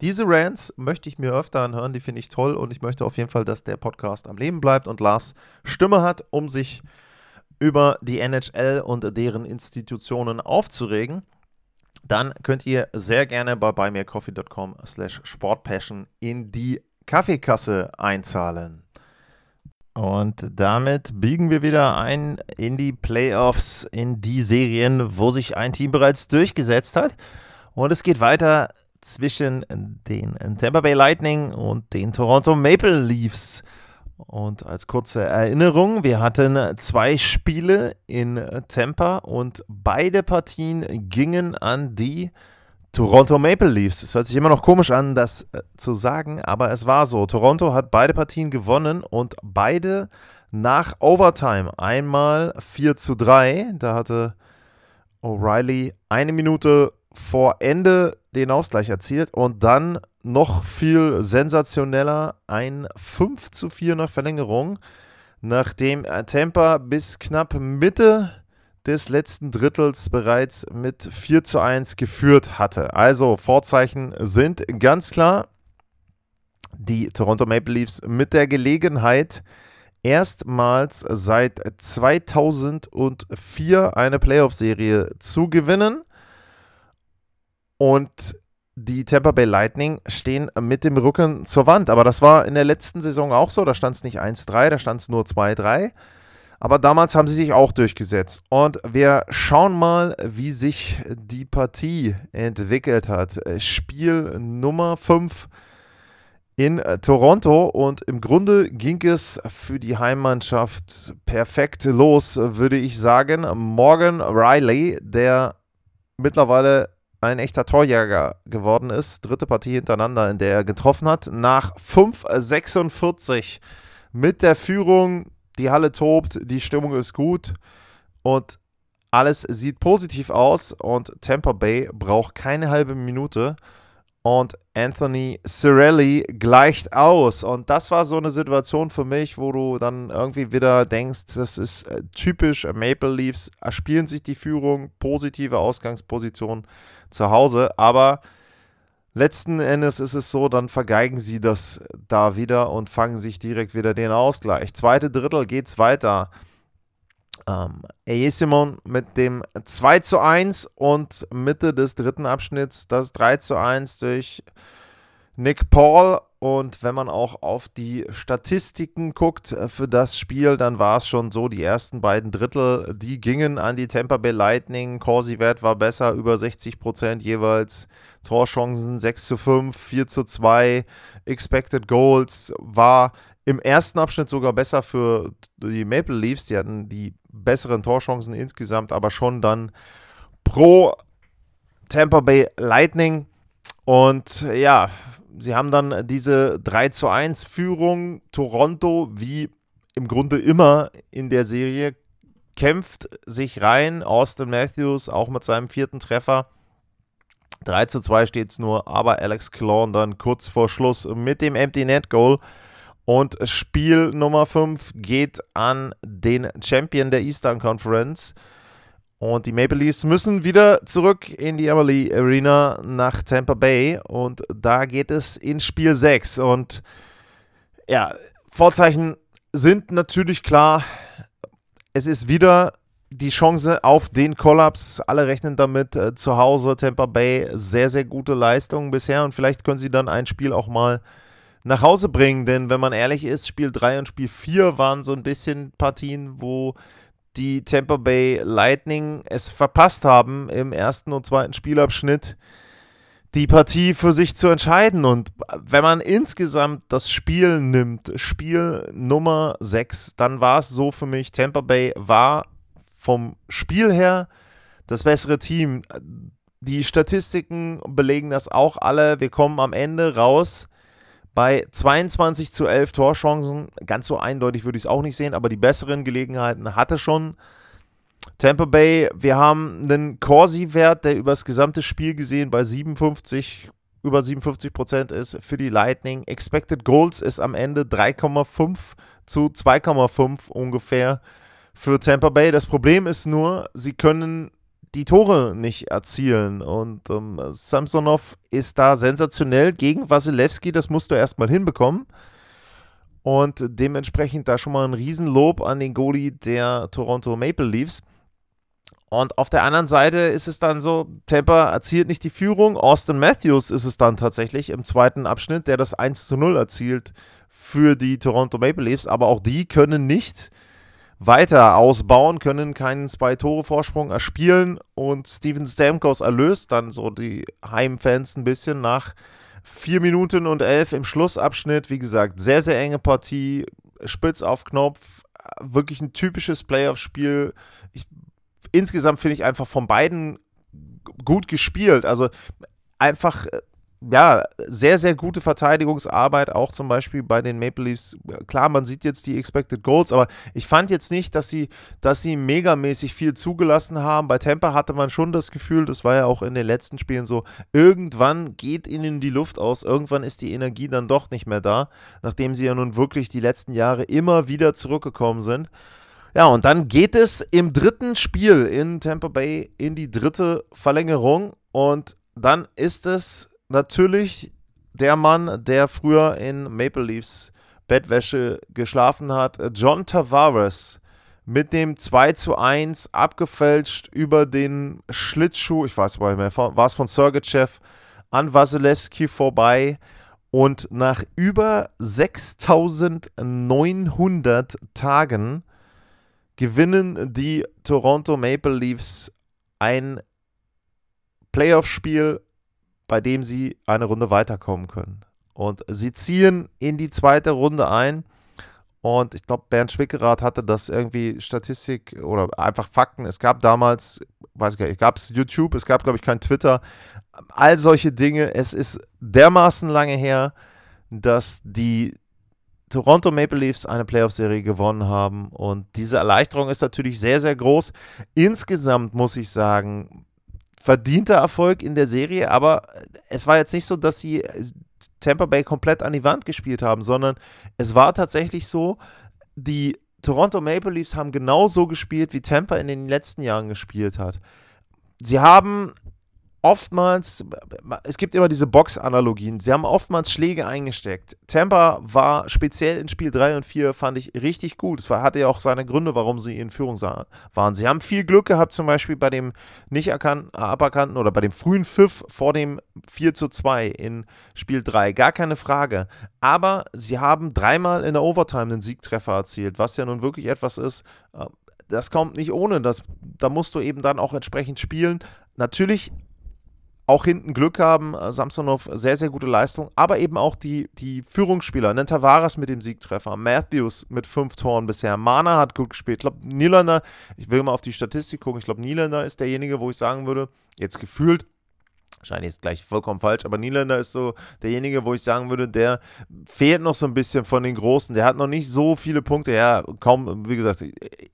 Speaker 1: diese Rants möchte ich mir öfter anhören, die finde ich toll und ich möchte auf jeden Fall, dass der Podcast am Leben bleibt und Lars Stimme hat, um sich über die NHL und deren Institutionen aufzuregen. Dann könnt ihr sehr gerne bei buymeacoffee.com slash sportpassion in die Kaffeekasse einzahlen. Und damit biegen wir wieder ein in die Playoffs, in die Serien, wo sich ein Team bereits durchgesetzt hat. Und es geht weiter zwischen den Tampa Bay Lightning und den Toronto Maple Leafs. Und als kurze Erinnerung, wir hatten zwei Spiele in Tampa und beide Partien gingen an die Toronto Maple Leafs. Es hört sich immer noch komisch an, das äh, zu sagen, aber es war so. Toronto hat beide Partien gewonnen und beide nach Overtime. Einmal 4 zu 3, da hatte O'Reilly eine Minute vor Ende den Ausgleich erzielt und dann noch viel sensationeller ein 5 zu 4 nach Verlängerung, nachdem Tampa bis knapp Mitte des letzten Drittels bereits mit 4 zu 1 geführt hatte. Also Vorzeichen sind ganz klar. Die Toronto Maple Leafs mit der Gelegenheit, erstmals seit 2004 eine Playoff-Serie zu gewinnen. Und die Tampa Bay Lightning stehen mit dem Rücken zur Wand. Aber das war in der letzten Saison auch so. Da stand es nicht 1-3, da stand es nur 2-3. Aber damals haben sie sich auch durchgesetzt. Und wir schauen mal, wie sich die Partie entwickelt hat. Spiel Nummer 5 in Toronto. Und im Grunde ging es für die Heimmannschaft perfekt los, würde ich sagen. Morgan Riley, der mittlerweile ein echter Torjäger geworden ist. Dritte Partie hintereinander, in der er getroffen hat. Nach 5,46 mit der Führung. Die Halle tobt, die Stimmung ist gut und alles sieht positiv aus. Und Tampa Bay braucht keine halbe Minute. Und Anthony Cirelli gleicht aus. Und das war so eine Situation für mich, wo du dann irgendwie wieder denkst, das ist äh, typisch Maple Leafs, erspielen sich die Führung, positive Ausgangsposition zu Hause, aber letzten Endes ist es so, dann vergeigen sie das da wieder und fangen sich direkt wieder den Ausgleich. Zweite Drittel geht's weiter. Ähm, Simon mit dem 2 zu 1 und Mitte des dritten Abschnitts das 3 zu 1 durch Nick Paul und wenn man auch auf die Statistiken guckt äh, für das Spiel, dann war es schon so, die ersten beiden Drittel, die gingen an die Tampa Bay Lightning. Corsi-Wert war besser, über 60 Prozent jeweils. Torchancen 6 zu 5, 4 zu 2. Expected Goals war im ersten Abschnitt sogar besser für die Maple Leafs. Die hatten die besseren Torchancen insgesamt, aber schon dann pro Tampa Bay Lightning. Und ja, sie haben dann diese 3 zu 1 Führung. Toronto, wie im Grunde immer in der Serie, kämpft sich rein. Austin Matthews auch mit seinem vierten Treffer. 3 zu 2 steht es nur, aber Alex Clone dann kurz vor Schluss mit dem Empty Net Goal. Und Spiel Nummer 5 geht an den Champion der Eastern Conference. Und die Maple Leafs müssen wieder zurück in die Emily Arena nach Tampa Bay. Und da geht es in Spiel 6. Und ja, Vorzeichen sind natürlich klar. Es ist wieder die Chance auf den Kollaps. Alle rechnen damit äh, zu Hause. Tampa Bay sehr, sehr gute Leistungen bisher. Und vielleicht können sie dann ein Spiel auch mal nach Hause bringen. Denn wenn man ehrlich ist, Spiel 3 und Spiel 4 waren so ein bisschen Partien, wo die Tampa Bay Lightning es verpasst haben, im ersten und zweiten Spielabschnitt die Partie für sich zu entscheiden. Und wenn man insgesamt das Spiel nimmt, Spiel Nummer 6, dann war es so für mich, Tampa Bay war vom Spiel her das bessere Team. Die Statistiken belegen das auch alle. Wir kommen am Ende raus bei 22 zu 11 Torchancen, ganz so eindeutig würde ich es auch nicht sehen, aber die besseren Gelegenheiten hatte schon Tampa Bay. Wir haben einen Corsi-Wert, der über das gesamte Spiel gesehen bei 57, über 57 Prozent ist für die Lightning. Expected Goals ist am Ende 3,5 zu 2,5 ungefähr für Tampa Bay. Das Problem ist nur, sie können die Tore nicht erzielen. Und ähm, Samsonov ist da sensationell gegen Wasilewski. Das musst du erstmal hinbekommen. Und dementsprechend da schon mal ein Riesenlob an den Goalie der Toronto Maple Leafs. Und auf der anderen Seite ist es dann so, Tampa erzielt nicht die Führung. Austin Matthews ist es dann tatsächlich im zweiten Abschnitt, der das 1 zu 0 erzielt für die Toronto Maple Leafs. Aber auch die können nicht weiter ausbauen, können keinen Zwei-Tore-Vorsprung erspielen und Steven Stamkos erlöst dann so die Heimfans ein bisschen nach 4 Minuten und 11 im Schlussabschnitt. Wie gesagt, sehr, sehr enge Partie, spitz auf Knopf, wirklich ein typisches Playoff-Spiel. Insgesamt finde ich einfach von beiden gut gespielt. Also einfach äh, ja, sehr, sehr gute Verteidigungsarbeit, auch zum Beispiel bei den Maple Leafs. Klar, man sieht jetzt die Expected Goals, aber ich fand jetzt nicht, dass sie, dass sie megamäßig viel zugelassen haben. Bei Tampa hatte man schon das Gefühl, das war ja auch in den letzten Spielen so, irgendwann geht ihnen die Luft aus, irgendwann ist die Energie dann doch nicht mehr da, nachdem sie ja nun wirklich die letzten Jahre immer wieder zurückgekommen sind. Ja, und dann geht es im dritten Spiel in Tampa Bay in die dritte Verlängerung und dann ist es natürlich der Mann, der früher in Maple Leafs Bettwäsche geschlafen hat, John Tavares mit dem 2 zu 1 abgefälscht über den Schlittschuh, ich weiß nicht mehr, war es von Sergachev, an Wasilewski vorbei und nach über 6900 Tagen gewinnen die Toronto Maple Leafs ein Playoff-Spiel, bei dem sie eine Runde weiterkommen können. Und sie ziehen in die zweite Runde ein. Und ich glaube, Bernd Schwickerath hatte das irgendwie Statistik oder einfach Fakten. Es gab damals, weiß ich gar nicht, gab es YouTube, es gab, glaube ich, kein Twitter. All solche Dinge. Es ist dermaßen lange her, dass die Toronto Maple Leafs eine Playoff-Serie gewonnen haben. Und diese Erleichterung ist natürlich sehr, sehr groß. Insgesamt muss ich sagen, verdienter Erfolg in der Serie, aber es war jetzt nicht so, dass sie Tampa Bay komplett an die Wand gespielt haben, sondern es war tatsächlich so, die Toronto Maple Leafs haben genauso gespielt, wie Tampa in den letzten Jahren gespielt hat. Sie haben oftmals, es gibt immer diese Box-Analogien, sie haben oftmals Schläge eingesteckt. Tampa war speziell in Spiel 3 und 4, fand ich richtig gut. Es hatte ja auch seine Gründe, warum sie in Führung waren. Sie haben viel Glück gehabt, zum Beispiel bei dem nicht aberkannten oder bei dem frühen Pfiff vor dem 4 zu 2 in Spiel 3. Gar keine Frage. Aber sie haben dreimal in der Overtime einen Siegtreffer erzielt, was ja nun wirklich etwas ist, äh, das kommt nicht ohne. Das, da musst du eben dann auch entsprechend spielen. Natürlich auch hinten Glück haben. Äh, Samsonov sehr, sehr gute Leistung, aber eben auch die, die Führungsspieler. Nen Tavares mit dem Siegtreffer, Matthews mit fünf Toren bisher, Mana hat gut gespielt. Ich glaube, Niederländer, ich will mal auf die Statistik gucken, ich glaube, Niederländer ist derjenige, wo ich sagen würde, jetzt gefühlt, wahrscheinlich ist gleich vollkommen falsch, aber Niederländer ist so derjenige, wo ich sagen würde, der fehlt noch so ein bisschen von den Großen. Der hat noch nicht so viele Punkte. Ja, kaum, wie gesagt,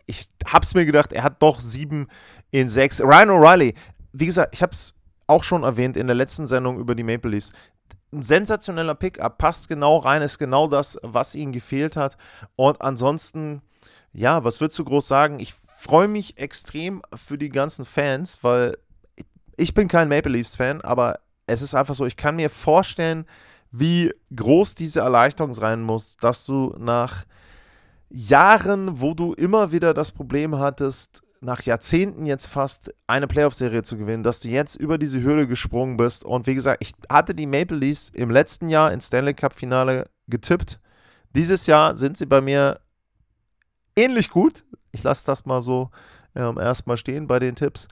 Speaker 1: ich hab's mir gedacht, er hat doch sieben in sechs. Ryan O'Reilly, wie gesagt, ich hab's auch schon erwähnt in der letzten Sendung über die Maple Leafs. Ein sensationeller Pickup, passt genau rein, ist genau das, was ihnen gefehlt hat. Und ansonsten, ja, was würdest du groß sagen? Ich freue mich extrem für die ganzen Fans, weil ich bin kein Maple Leafs-Fan, aber es ist einfach so, ich kann mir vorstellen, wie groß diese Erleichterung sein muss, dass du nach Jahren, wo du immer wieder das Problem hattest, nach Jahrzehnten jetzt fast eine Playoff-Serie zu gewinnen, dass du jetzt über diese Hürde gesprungen bist. Und wie gesagt, ich hatte die Maple Leafs im letzten Jahr ins Stanley Cup-Finale getippt. Dieses Jahr sind sie bei mir ähnlich gut. Ich lasse das mal so ähm, erstmal stehen bei den Tipps.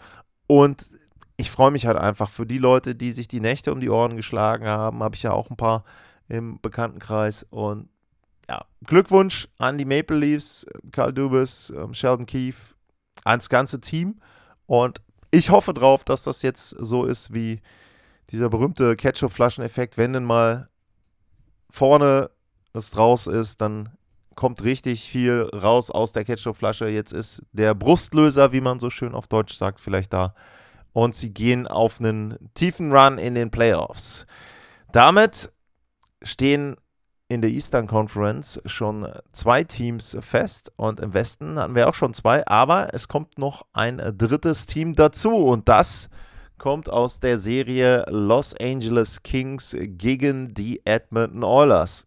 Speaker 1: Und ich freue mich halt einfach für die Leute, die sich die Nächte um die Ohren geschlagen haben. Habe ich ja auch ein paar im Bekanntenkreis. Und ja, Glückwunsch an die Maple Leafs, Carl Dubas, ähm, Sheldon Keefe, ans ganze Team. Und ich hoffe drauf, dass das jetzt so ist wie dieser berühmte Ketchup-Flaschen-Effekt. Wenn denn mal vorne es draus ist, dann kommt richtig viel raus aus der Ketchup-Flasche. Jetzt ist der Brustlöser, wie man so schön auf Deutsch sagt, vielleicht da. Und sie gehen auf einen tiefen Run in den Playoffs. Damit stehen in der Eastern Conference schon zwei Teams fest und im Westen hatten wir auch schon zwei, aber es kommt noch ein drittes Team dazu und das kommt aus der Serie Los Angeles Kings gegen die Edmonton Oilers.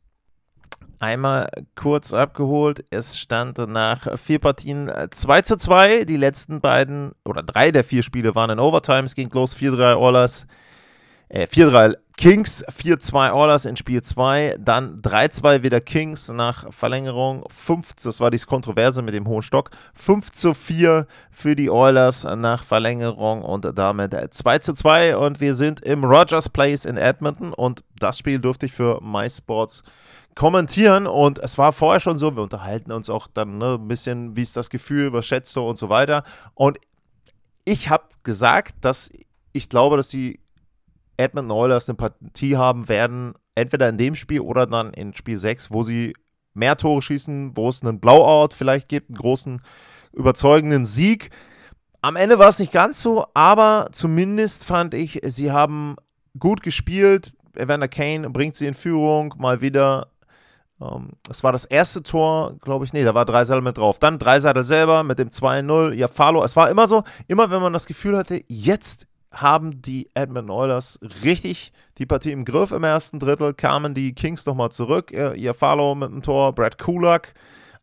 Speaker 1: Einmal kurz abgeholt, es stand nach vier Partien 2 zu 2. Die letzten beiden oder drei der vier Spiele waren in Overtime. Es ging los 4-3 Oilers, äh, 4-3 Kings 4-2 Oilers in Spiel 2, dann 3-2 wieder Kings nach Verlängerung, 5, das war dieses Kontroverse mit dem hohen Stock, 5 zu 4 für die Oilers nach Verlängerung und damit 2 zu 2 und wir sind im Rogers Place in Edmonton und das Spiel durfte ich für MySports kommentieren und es war vorher schon so, wir unterhalten uns auch dann ne, ein bisschen, wie ist das Gefühl, was schätzt du und so weiter und ich habe gesagt, dass ich glaube, dass die Edmonton Oilers eine Partie haben werden, entweder in dem Spiel oder dann in Spiel 6, wo sie mehr Tore schießen, wo es einen Blowout vielleicht gibt, einen großen, überzeugenden Sieg. Am Ende war es nicht ganz so, aber zumindest fand ich, sie haben gut gespielt. Evander Kane bringt sie in Führung, mal wieder. Ähm, es war das erste Tor, glaube ich, nee, da war Dreiseitel mit drauf. Dann Dreiseitel selber mit dem 2-0, ja, Falo. Es war immer so, immer wenn man das Gefühl hatte, jetzt haben die Edmonton Oilers richtig die Partie im Griff im ersten Drittel, kamen die Kings nochmal zurück. Ihr Follow mit dem Tor, Brad Kulak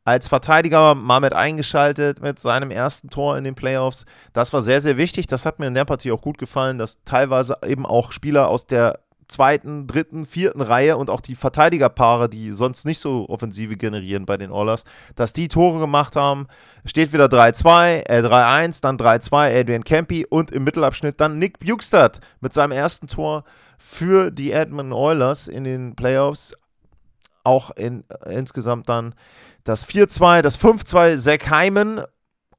Speaker 1: als Verteidiger mal mit eingeschaltet mit seinem ersten Tor in den Playoffs. Das war sehr, sehr wichtig. Das hat mir in der Partie auch gut gefallen, dass teilweise eben auch Spieler aus der zweiten, dritten, vierten Reihe und auch die Verteidigerpaare, die sonst nicht so Offensive generieren bei den Oilers, dass die Tore gemacht haben. Steht wieder 3-2, äh 3-1, dann 3-2 Adrian Campy und im Mittelabschnitt dann Nick Bukestad mit seinem ersten Tor für die Edmonton Oilers in den Playoffs. Auch in, äh, insgesamt dann das 4-2, das 5-2 Zach Hyman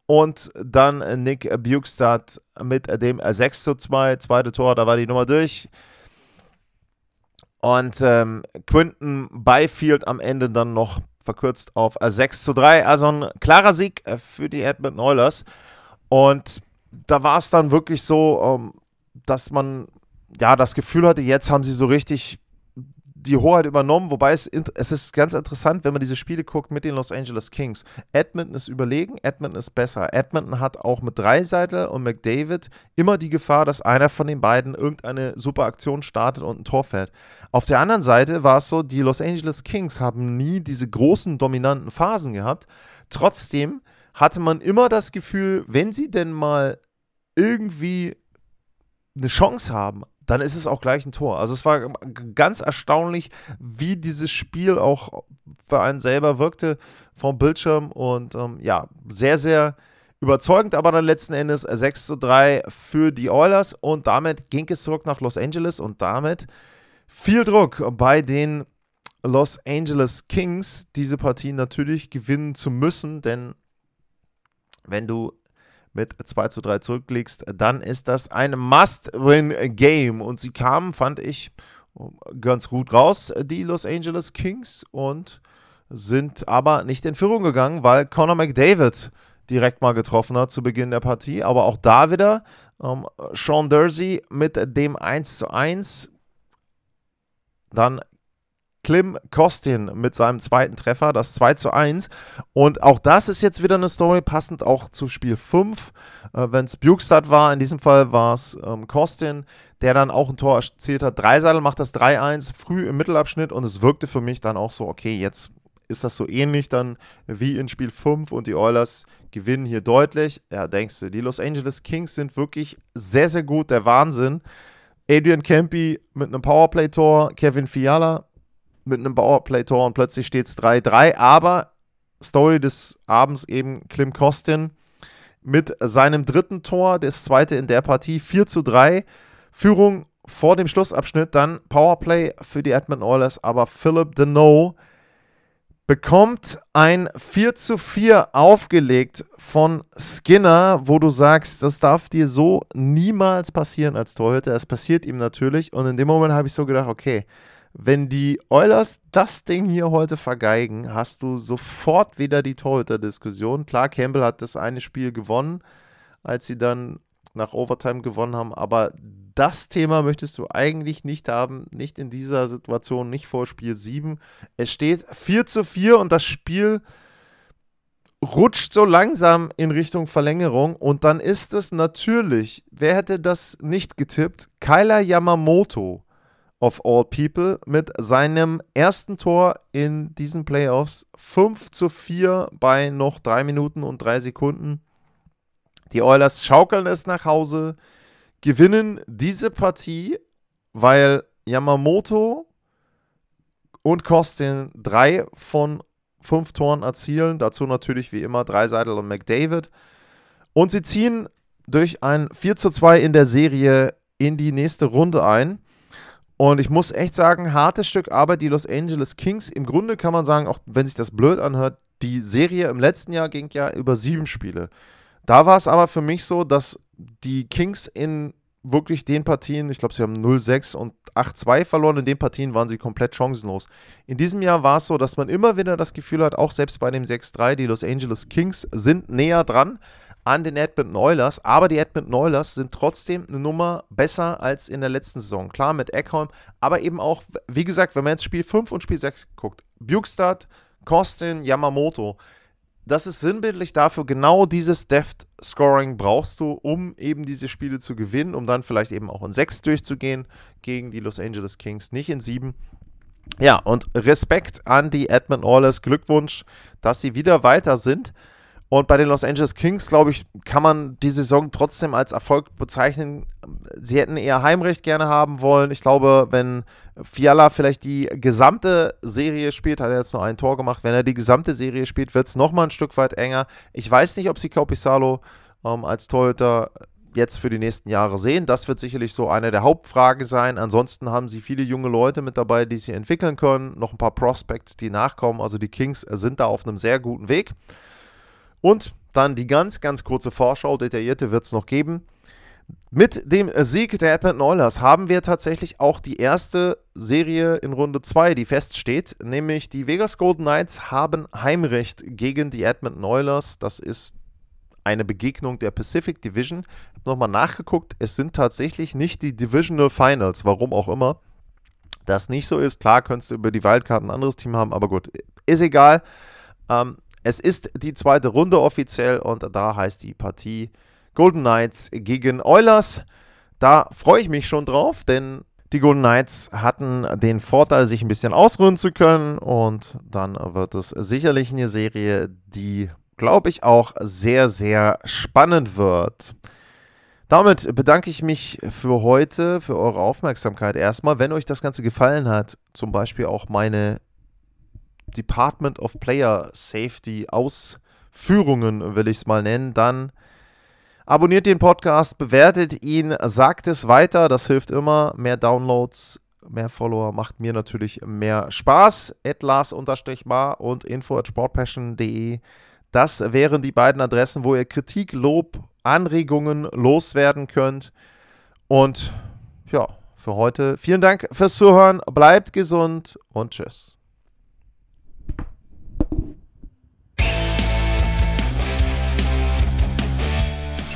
Speaker 1: und dann Nick Bukestad mit dem 6 2, zweite Tor, da war die Nummer durch. Und ähm, Quinton Byfield am Ende dann noch verkürzt auf 6 zu 3. Also ein klarer Sieg äh, für die Edmonton Oilers. Und da war es dann wirklich so, ähm, dass man ja das Gefühl hatte, jetzt haben sie so richtig die Hoheit übernommen, wobei es, es ist ganz interessant, wenn man diese Spiele guckt mit den Los Angeles Kings. Edmonton ist überlegen, Edmonton ist besser. Edmonton hat auch mit Dreiseitel und McDavid immer die Gefahr, dass einer von den beiden irgendeine super Aktion startet und ein Tor fällt. Auf der anderen Seite war es so, die Los Angeles Kings haben nie diese großen dominanten Phasen gehabt. Trotzdem hatte man immer das Gefühl, wenn sie denn mal irgendwie eine Chance haben, dann ist es auch gleich ein Tor. Also es war ganz erstaunlich, wie dieses Spiel auch für einen selber wirkte vom Bildschirm. Und ähm, ja, sehr, sehr überzeugend, aber dann letzten Endes 6 zu 3 für die Oilers. Und damit ging es zurück nach Los Angeles und damit viel Druck bei den Los Angeles Kings, diese Partie natürlich gewinnen zu müssen, denn wenn du mit 2 zu 3 zurücklegst, dann ist das ein Must-Win-Game. Und sie kamen, fand ich, ganz gut raus, die Los Angeles Kings, und sind aber nicht in Führung gegangen, weil Conor McDavid direkt mal getroffen hat zu Beginn der Partie. Aber auch da wieder ähm, Sean Dursey mit dem 1 zu 1. Dann Klim Kostin mit seinem zweiten Treffer, das 2 zu 1. Und auch das ist jetzt wieder eine Story, passend auch zu Spiel 5. Äh, Wenn es Bukestad war, in diesem Fall war es ähm, Kostin, der dann auch ein Tor erzielt hat. Dreiseitel macht das 3-1 früh im Mittelabschnitt und es wirkte für mich dann auch so, okay, jetzt ist das so ähnlich dann wie in Spiel 5 und die Oilers gewinnen hier deutlich. Ja, denkst du, die Los Angeles Kings sind wirklich sehr, sehr gut, der Wahnsinn. Adrian Campy mit einem Powerplay-Tor, Kevin Fiala mit einem Powerplay-Tor und plötzlich steht es 3-3. Aber Story des Abends eben Klim Kostin mit seinem dritten Tor, das zweite in der Partie, 4 zu 3. Führung vor dem Schlussabschnitt, dann Powerplay für die Edmonton Oilers, aber Philip Deneau bekommt ein 4 zu 4 aufgelegt von Skinner, wo du sagst, das darf dir so niemals passieren als Torhüter. Es passiert ihm natürlich und in dem Moment habe ich so gedacht, okay, wenn die Oilers das Ding hier heute vergeigen, hast du sofort wieder die Torhüter-Diskussion. Klar, Campbell hat das eine Spiel gewonnen, als sie dann nach Overtime gewonnen haben, aber das Thema möchtest du eigentlich nicht haben, nicht in dieser Situation, nicht vor Spiel 7. Es steht 4 zu 4 und das Spiel rutscht so langsam in Richtung Verlängerung und dann ist es natürlich, wer hätte das nicht getippt? Kyler Yamamoto of all people mit seinem ersten Tor in diesen Playoffs. 5 zu 4 bei noch 3 Minuten und 3 Sekunden. Die Oilers schaukeln es nach Hause, gewinnen diese Partie, weil Yamamoto und Kostin drei von fünf Toren erzielen. Dazu natürlich wie immer Dreiseitel und McDavid. Und sie ziehen durch ein 4 zu 2 in der Serie in die nächste Runde ein. Und ich muss echt sagen, hartes Stück Arbeit, die Los Angeles Kings. Im Grunde kann man sagen, auch wenn sich das blöd anhört, die Serie im letzten Jahr ging ja über sieben Spiele. Da war es aber für mich so, dass die Kings in wirklich den Partien, ich glaube, sie haben 0-6 und 8-2 verloren, in den Partien waren sie komplett chancenlos. In diesem Jahr war es so, dass man immer wieder das Gefühl hat, auch selbst bei dem 6-3, die Los Angeles Kings sind näher dran an den Edmonton Oilers, aber die Edmonton Oilers sind trotzdem eine Nummer besser als in der letzten Saison. Klar mit Eckholm, aber eben auch, wie gesagt, wenn man jetzt Spiel 5 und Spiel 6 guckt, Bukestad, Kostin, Yamamoto, das ist sinnbildlich dafür, genau dieses Deft Scoring brauchst du, um eben diese Spiele zu gewinnen, um dann vielleicht eben auch in 6 durchzugehen gegen die Los Angeles Kings, nicht in 7. Ja, und Respekt an die Edmonton Oilers, Glückwunsch, dass sie wieder weiter sind. Und bei den Los Angeles Kings, glaube ich, kann man die Saison trotzdem als Erfolg bezeichnen. Sie hätten eher Heimrecht gerne haben wollen. Ich glaube, wenn Fiala vielleicht die gesamte Serie spielt, hat er jetzt nur ein Tor gemacht. Wenn er die gesamte Serie spielt, wird es nochmal ein Stück weit enger. Ich weiß nicht, ob sie Kaupisalo ähm, als Torhüter jetzt für die nächsten Jahre sehen. Das wird sicherlich so eine der Hauptfragen sein. Ansonsten haben sie viele junge Leute mit dabei, die sich entwickeln können. Noch ein paar Prospects, die nachkommen. Also die Kings sind da auf einem sehr guten Weg. Und dann die ganz, ganz kurze Vorschau, detaillierte wird es noch geben. Mit dem Sieg der Edmonton Oilers haben wir tatsächlich auch die erste Serie in Runde 2, die feststeht, nämlich die Vegas Golden Knights haben Heimrecht gegen die Edmonton Oilers. Das ist eine Begegnung der Pacific Division. Ich habe nochmal nachgeguckt, es sind tatsächlich nicht die Divisional Finals, warum auch immer das nicht so ist. Klar, könntest du über die Wildcard ein anderes Team haben, aber gut, ist egal. Ähm, es ist die zweite Runde offiziell und da heißt die Partie Golden Knights gegen Oilers. Da freue ich mich schon drauf, denn die Golden Knights hatten den Vorteil, sich ein bisschen ausruhen zu können und dann wird es sicherlich eine Serie, die, glaube ich, auch sehr, sehr spannend wird. Damit bedanke ich mich für heute, für eure Aufmerksamkeit erstmal. Wenn euch das Ganze gefallen hat, zum Beispiel auch meine Department of Player Safety Ausführungen, will ich es mal nennen, dann abonniert den Podcast, bewertet ihn, sagt es weiter, das hilft immer. Mehr Downloads, mehr Follower macht mir natürlich mehr Spaß. Atlas-mar und info at sportpassion.de. Das wären die beiden Adressen, wo ihr Kritik, Lob, Anregungen loswerden könnt. Und ja, für heute vielen Dank fürs Zuhören. Bleibt gesund und tschüss.